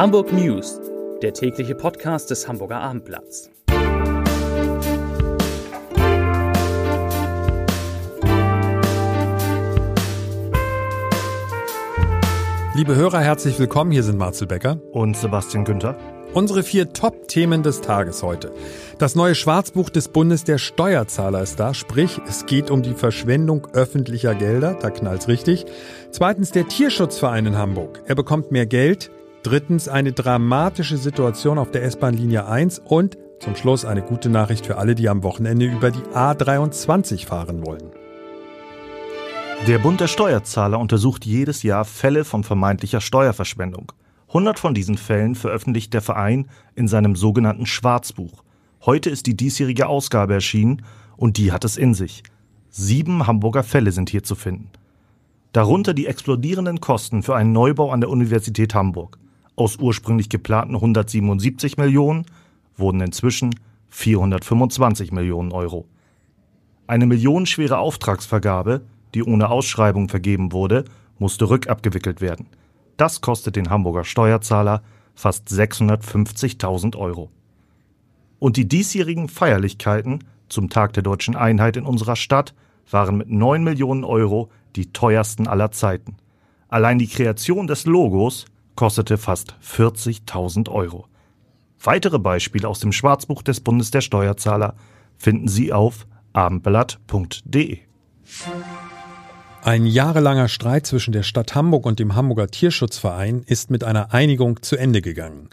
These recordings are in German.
Hamburg News, der tägliche Podcast des Hamburger Abendblatts. Liebe Hörer, herzlich willkommen. Hier sind Marcel Becker und Sebastian Günther. Unsere vier Top-Themen des Tages heute. Das neue Schwarzbuch des Bundes der Steuerzahler ist da, sprich, es geht um die Verschwendung öffentlicher Gelder, da knallt's richtig. Zweitens der Tierschutzverein in Hamburg. Er bekommt mehr Geld. Drittens eine dramatische Situation auf der S-Bahn-Linie 1 und zum Schluss eine gute Nachricht für alle, die am Wochenende über die A23 fahren wollen. Der Bund der Steuerzahler untersucht jedes Jahr Fälle von vermeintlicher Steuerverschwendung. 100 von diesen Fällen veröffentlicht der Verein in seinem sogenannten Schwarzbuch. Heute ist die diesjährige Ausgabe erschienen und die hat es in sich. Sieben Hamburger Fälle sind hier zu finden. Darunter die explodierenden Kosten für einen Neubau an der Universität Hamburg. Aus ursprünglich geplanten 177 Millionen wurden inzwischen 425 Millionen Euro. Eine millionenschwere Auftragsvergabe, die ohne Ausschreibung vergeben wurde, musste rückabgewickelt werden. Das kostet den Hamburger Steuerzahler fast 650.000 Euro. Und die diesjährigen Feierlichkeiten zum Tag der deutschen Einheit in unserer Stadt waren mit 9 Millionen Euro die teuersten aller Zeiten. Allein die Kreation des Logos kostete fast 40.000 Euro. Weitere Beispiele aus dem Schwarzbuch des Bundes der Steuerzahler finden Sie auf abendblatt.de. Ein jahrelanger Streit zwischen der Stadt Hamburg und dem Hamburger Tierschutzverein ist mit einer Einigung zu Ende gegangen.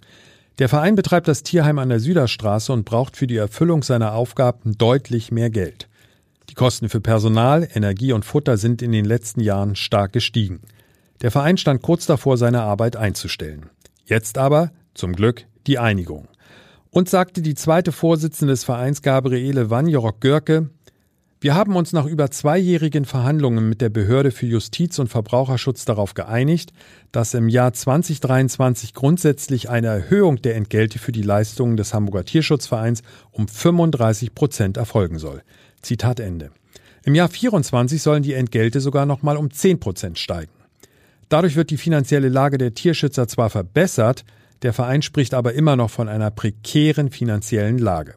Der Verein betreibt das Tierheim an der Süderstraße und braucht für die Erfüllung seiner Aufgaben deutlich mehr Geld. Die Kosten für Personal, Energie und Futter sind in den letzten Jahren stark gestiegen. Der Verein stand kurz davor, seine Arbeit einzustellen. Jetzt aber, zum Glück, die Einigung. Und sagte die zweite Vorsitzende des Vereins Gabriele Wanjorok-Görke, wir haben uns nach über zweijährigen Verhandlungen mit der Behörde für Justiz und Verbraucherschutz darauf geeinigt, dass im Jahr 2023 grundsätzlich eine Erhöhung der Entgelte für die Leistungen des Hamburger Tierschutzvereins um 35 Prozent erfolgen soll. Zitat Ende. Im Jahr 24 sollen die Entgelte sogar noch mal um 10 Prozent steigen. Dadurch wird die finanzielle Lage der Tierschützer zwar verbessert, der Verein spricht aber immer noch von einer prekären finanziellen Lage.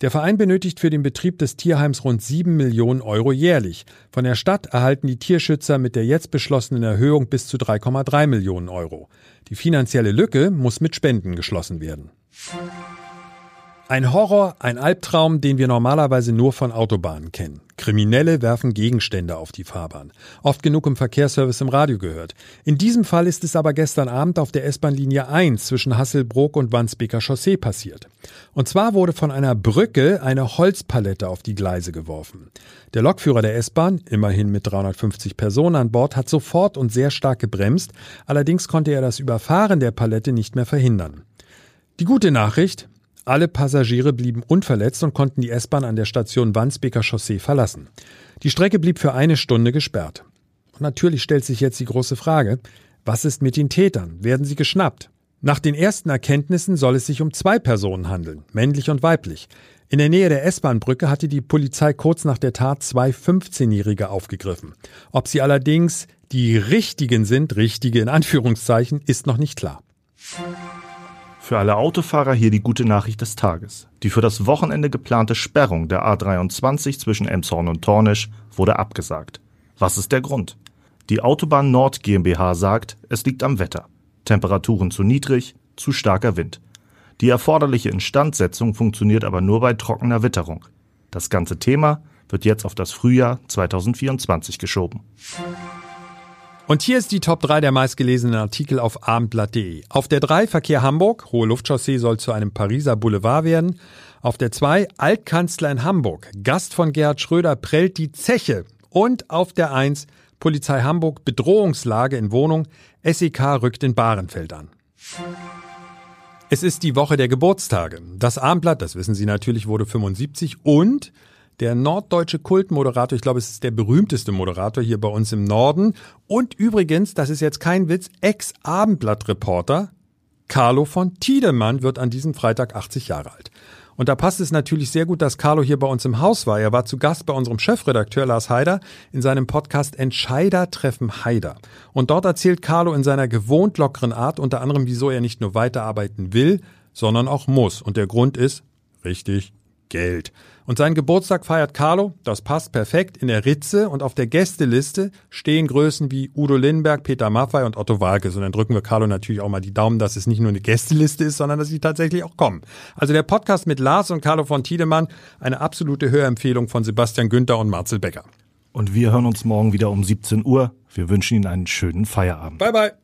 Der Verein benötigt für den Betrieb des Tierheims rund 7 Millionen Euro jährlich. Von der Stadt erhalten die Tierschützer mit der jetzt beschlossenen Erhöhung bis zu 3,3 Millionen Euro. Die finanzielle Lücke muss mit Spenden geschlossen werden. Ein Horror, ein Albtraum, den wir normalerweise nur von Autobahnen kennen. Kriminelle werfen Gegenstände auf die Fahrbahn. Oft genug im Verkehrsservice im Radio gehört. In diesem Fall ist es aber gestern Abend auf der S-Bahn-Linie 1 zwischen Hasselbrook und Wandsbeker Chaussee passiert. Und zwar wurde von einer Brücke eine Holzpalette auf die Gleise geworfen. Der Lokführer der S-Bahn, immerhin mit 350 Personen an Bord, hat sofort und sehr stark gebremst. Allerdings konnte er das Überfahren der Palette nicht mehr verhindern. Die gute Nachricht, alle Passagiere blieben unverletzt und konnten die S-Bahn an der Station Wandsbeker Chaussee verlassen. Die Strecke blieb für eine Stunde gesperrt. Und natürlich stellt sich jetzt die große Frage, was ist mit den Tätern? Werden sie geschnappt? Nach den ersten Erkenntnissen soll es sich um zwei Personen handeln, männlich und weiblich. In der Nähe der S-Bahn-Brücke hatte die Polizei kurz nach der Tat zwei 15-Jährige aufgegriffen. Ob sie allerdings die richtigen sind, richtige in Anführungszeichen, ist noch nicht klar. Für alle Autofahrer hier die gute Nachricht des Tages. Die für das Wochenende geplante Sperrung der A23 zwischen Emshorn und Tornisch wurde abgesagt. Was ist der Grund? Die Autobahn Nord GmbH sagt, es liegt am Wetter. Temperaturen zu niedrig, zu starker Wind. Die erforderliche Instandsetzung funktioniert aber nur bei trockener Witterung. Das ganze Thema wird jetzt auf das Frühjahr 2024 geschoben. Und hier ist die Top 3 der meistgelesenen Artikel auf abendblatt.de. Auf der 3 Verkehr Hamburg, hohe Luftchaussee soll zu einem Pariser Boulevard werden. Auf der 2 Altkanzler in Hamburg, Gast von Gerhard Schröder prellt die Zeche. Und auf der 1 Polizei Hamburg, Bedrohungslage in Wohnung, SEK rückt in Bahrenfeld an. Es ist die Woche der Geburtstage. Das Abendblatt, das wissen Sie natürlich, wurde 75 und der norddeutsche Kultmoderator, ich glaube, es ist der berühmteste Moderator hier bei uns im Norden. Und übrigens, das ist jetzt kein Witz, Ex-Abendblatt-Reporter Carlo von Tiedemann wird an diesem Freitag 80 Jahre alt. Und da passt es natürlich sehr gut, dass Carlo hier bei uns im Haus war. Er war zu Gast bei unserem Chefredakteur Lars Haider in seinem Podcast Entscheider treffen Haider. Und dort erzählt Carlo in seiner gewohnt lockeren Art unter anderem, wieso er nicht nur weiterarbeiten will, sondern auch muss. Und der Grund ist, richtig, Geld. Und seinen Geburtstag feiert Carlo, das passt perfekt, in der Ritze und auf der Gästeliste stehen Größen wie Udo Lindenberg, Peter Maffay und Otto Walkes. Und dann drücken wir Carlo natürlich auch mal die Daumen, dass es nicht nur eine Gästeliste ist, sondern dass sie tatsächlich auch kommen. Also der Podcast mit Lars und Carlo von Tiedemann, eine absolute Hörempfehlung von Sebastian Günther und Marcel Becker. Und wir hören uns morgen wieder um 17 Uhr. Wir wünschen Ihnen einen schönen Feierabend. Bye, bye.